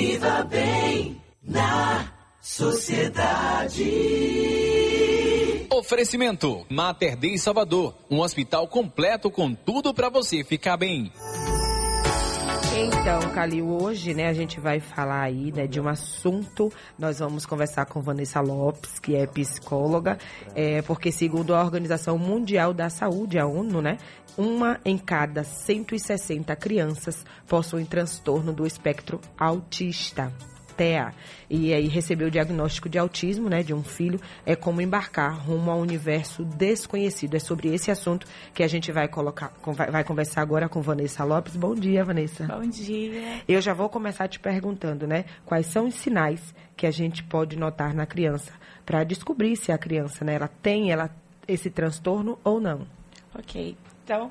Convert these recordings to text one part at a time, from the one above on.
Viva bem na sociedade. Oferecimento Mater Dei Salvador, um hospital completo com tudo para você ficar bem. Então, Calil, hoje, né, a gente vai falar aí, né, de um assunto. Nós vamos conversar com Vanessa Lopes, que é psicóloga, é, porque segundo a Organização Mundial da Saúde, a ONU, né, uma em cada 160 crianças possuem transtorno do espectro autista. TEA. E aí recebeu o diagnóstico de autismo, né, de um filho, é como embarcar rumo a um universo desconhecido. É sobre esse assunto que a gente vai colocar, vai conversar agora com Vanessa Lopes. Bom dia, Vanessa. Bom dia. Eu já vou começar te perguntando, né, quais são os sinais que a gente pode notar na criança para descobrir se a criança, né, ela tem ela esse transtorno ou não. Ok. Então,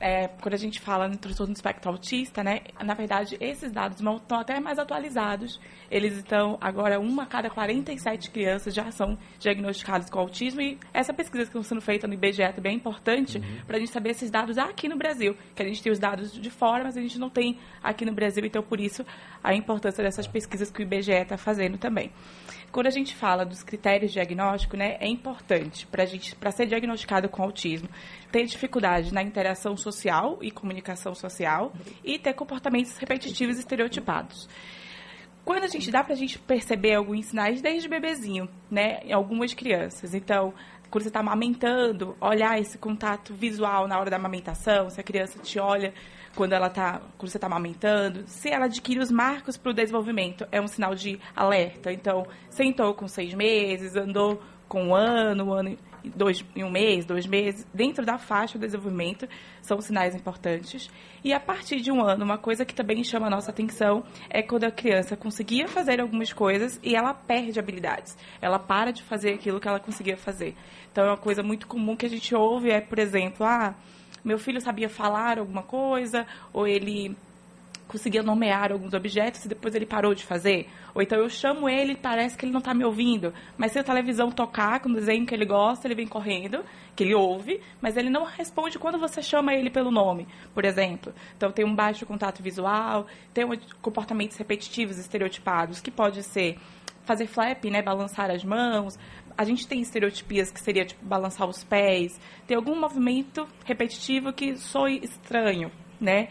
é, quando a gente fala no transtorno do espectro autista, né, na verdade, esses dados estão até mais atualizados. Eles estão, agora, uma a cada 47 crianças já são diagnosticadas com autismo. E essa pesquisa que está sendo feita no IBGE também é importante uhum. para a gente saber esses dados aqui no Brasil. Que a gente tem os dados de fora, mas a gente não tem aqui no Brasil. Então, por isso, a importância dessas pesquisas que o IBGE está fazendo também quando a gente fala dos critérios de diagnóstico, né, é importante para gente, para ser diagnosticado com autismo, ter dificuldade na interação social e comunicação social e ter comportamentos repetitivos e estereotipados. Quando a gente dá para a gente perceber alguns sinais desde bebezinho, né, em algumas crianças. Então, quando você está amamentando, olhar esse contato visual na hora da amamentação, se a criança te olha quando ela tá, quando você está amamentando, se ela adquire os marcos para o desenvolvimento, é um sinal de alerta. Então, sentou com seis meses, andou com um ano, um ano dois, em um mês, dois meses, dentro da faixa do desenvolvimento, são sinais importantes. E a partir de um ano, uma coisa que também chama a nossa atenção é quando a criança conseguia fazer algumas coisas e ela perde habilidades. Ela para de fazer aquilo que ela conseguia fazer. Então, é uma coisa muito comum que a gente ouve é, por exemplo, ah, meu filho sabia falar alguma coisa, ou ele conseguia nomear alguns objetos e depois ele parou de fazer. Ou então eu chamo ele parece que ele não está me ouvindo. Mas se a televisão tocar com o desenho que ele gosta, ele vem correndo, que ele ouve, mas ele não responde quando você chama ele pelo nome, por exemplo. Então tem um baixo contato visual, tem comportamentos repetitivos, estereotipados, que pode ser fazer flap, né, balançar as mãos, a gente tem estereotipias que seria tipo balançar os pés, tem algum movimento repetitivo que soe estranho, né?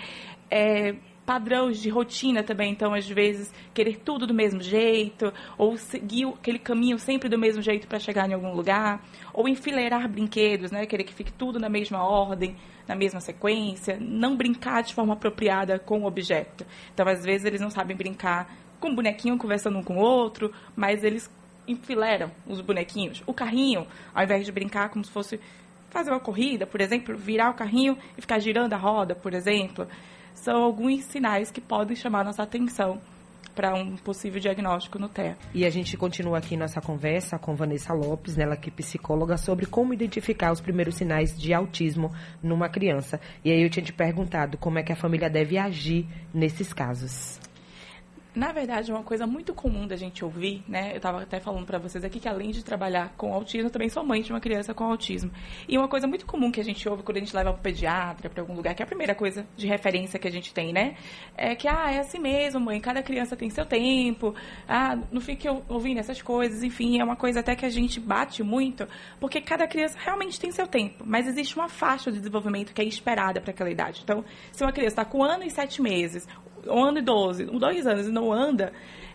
É, padrões de rotina também, então às vezes querer tudo do mesmo jeito, ou seguir aquele caminho sempre do mesmo jeito para chegar em algum lugar, ou enfileirar brinquedos, né? Querer que fique tudo na mesma ordem, na mesma sequência, não brincar de forma apropriada com o objeto. Então às vezes eles não sabem brincar com um bonequinho conversando um com o outro, mas eles enfileiram os bonequinhos. O carrinho, ao invés de brincar como se fosse fazer uma corrida, por exemplo, virar o carrinho e ficar girando a roda, por exemplo, são alguns sinais que podem chamar nossa atenção para um possível diagnóstico no TEA. E a gente continua aqui nossa conversa com Vanessa Lopes, nela que é psicóloga, sobre como identificar os primeiros sinais de autismo numa criança. E aí eu tinha te perguntado como é que a família deve agir nesses casos. Na verdade, uma coisa muito comum da gente ouvir, né? Eu estava até falando para vocês aqui que além de trabalhar com autismo, também sou mãe de uma criança com autismo. E uma coisa muito comum que a gente ouve quando a gente leva para pediatra, para algum lugar, que é a primeira coisa de referência que a gente tem, né? É que, ah, é assim mesmo, mãe, cada criança tem seu tempo, ah, não fique ouvindo essas coisas, enfim, é uma coisa até que a gente bate muito, porque cada criança realmente tem seu tempo, mas existe uma faixa de desenvolvimento que é esperada para aquela idade. Então, se uma criança está com um ano e sete meses, um ano e doze, dois anos e não anda,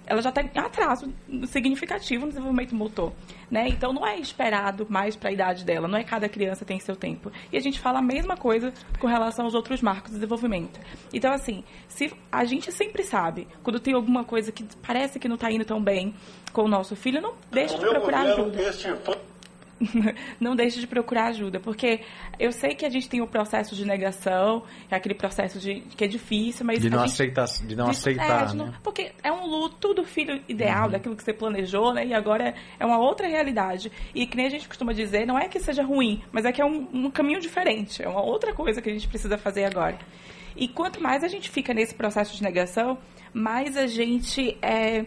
ela já tem atraso significativo no desenvolvimento motor, né? Então não é esperado mais para a idade dela, não é cada criança tem seu tempo. E a gente fala a mesma coisa com relação aos outros marcos de desenvolvimento. Então assim, se a gente sempre sabe quando tem alguma coisa que parece que não está indo tão bem com o nosso filho, não deixe de procurar ajuda. não deixe de procurar ajuda, porque eu sei que a gente tem o processo de negação, é aquele processo de que é difícil, mas de não gente, aceitar, de não de, aceitar, é, de não, né? porque é um luto do filho ideal, uhum. daquilo que você planejou, né? E agora é uma outra realidade. E que nem a gente costuma dizer, não é que seja ruim, mas é que é um, um caminho diferente, é uma outra coisa que a gente precisa fazer agora. E quanto mais a gente fica nesse processo de negação, mais a gente é,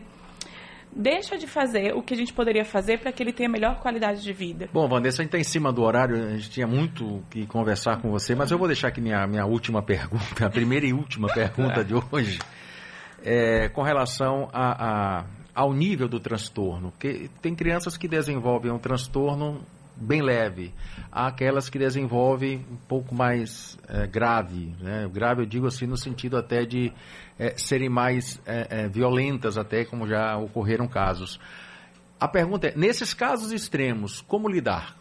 deixa de fazer o que a gente poderia fazer para que ele tenha melhor qualidade de vida. Bom, Vanessa, a gente está em cima do horário, a gente tinha muito que conversar com você, mas eu vou deixar aqui minha, minha última pergunta, a primeira e última pergunta de hoje. é, com relação a, a, ao nível do transtorno. Tem crianças que desenvolvem um transtorno bem leve, há aquelas que desenvolvem um pouco mais é, grave. Né? Grave eu digo assim no sentido até de é, serem mais é, violentas, até como já ocorreram casos. A pergunta é, nesses casos extremos, como lidar?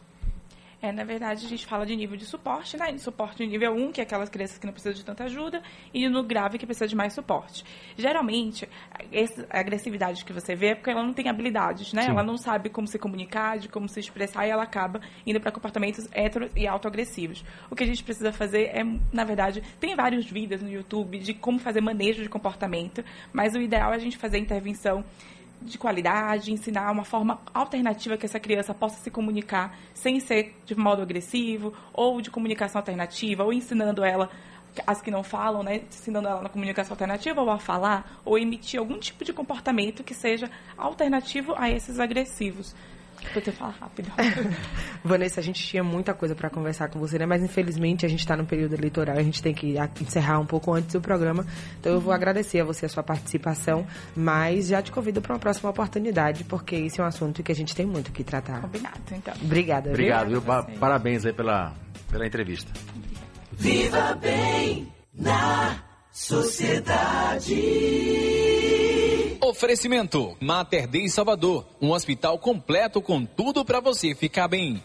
É, na verdade, a gente fala de nível de suporte, né? De suporte de nível 1, que é aquelas crianças que não precisam de tanta ajuda, e no grave, que precisa de mais suporte. Geralmente, essa agressividade que você vê é porque ela não tem habilidades, né? Sim. Ela não sabe como se comunicar, de como se expressar, e ela acaba indo para comportamentos hetero e autoagressivos. O que a gente precisa fazer é, na verdade, tem vários vídeos no YouTube de como fazer manejo de comportamento, mas o ideal é a gente fazer intervenção de qualidade, ensinar uma forma alternativa que essa criança possa se comunicar sem ser de modo agressivo, ou de comunicação alternativa, ou ensinando ela, as que não falam, né, ensinando ela na comunicação alternativa, ou a falar, ou emitir algum tipo de comportamento que seja alternativo a esses agressivos. Vou ter que falar rápido. Vanessa, a gente tinha muita coisa para conversar com você, né? Mas infelizmente a gente está no período eleitoral, a gente tem que encerrar um pouco antes do programa. Então eu vou agradecer a você a sua participação, mas já te convido para uma próxima oportunidade, porque esse é um assunto que a gente tem muito que tratar. Combinado, então. Obrigada. Obrigado, viu? Parabéns aí pela, pela entrevista. Viva bem na sociedade. Oferecimento: Mater Dei Salvador, um hospital completo com tudo para você ficar bem.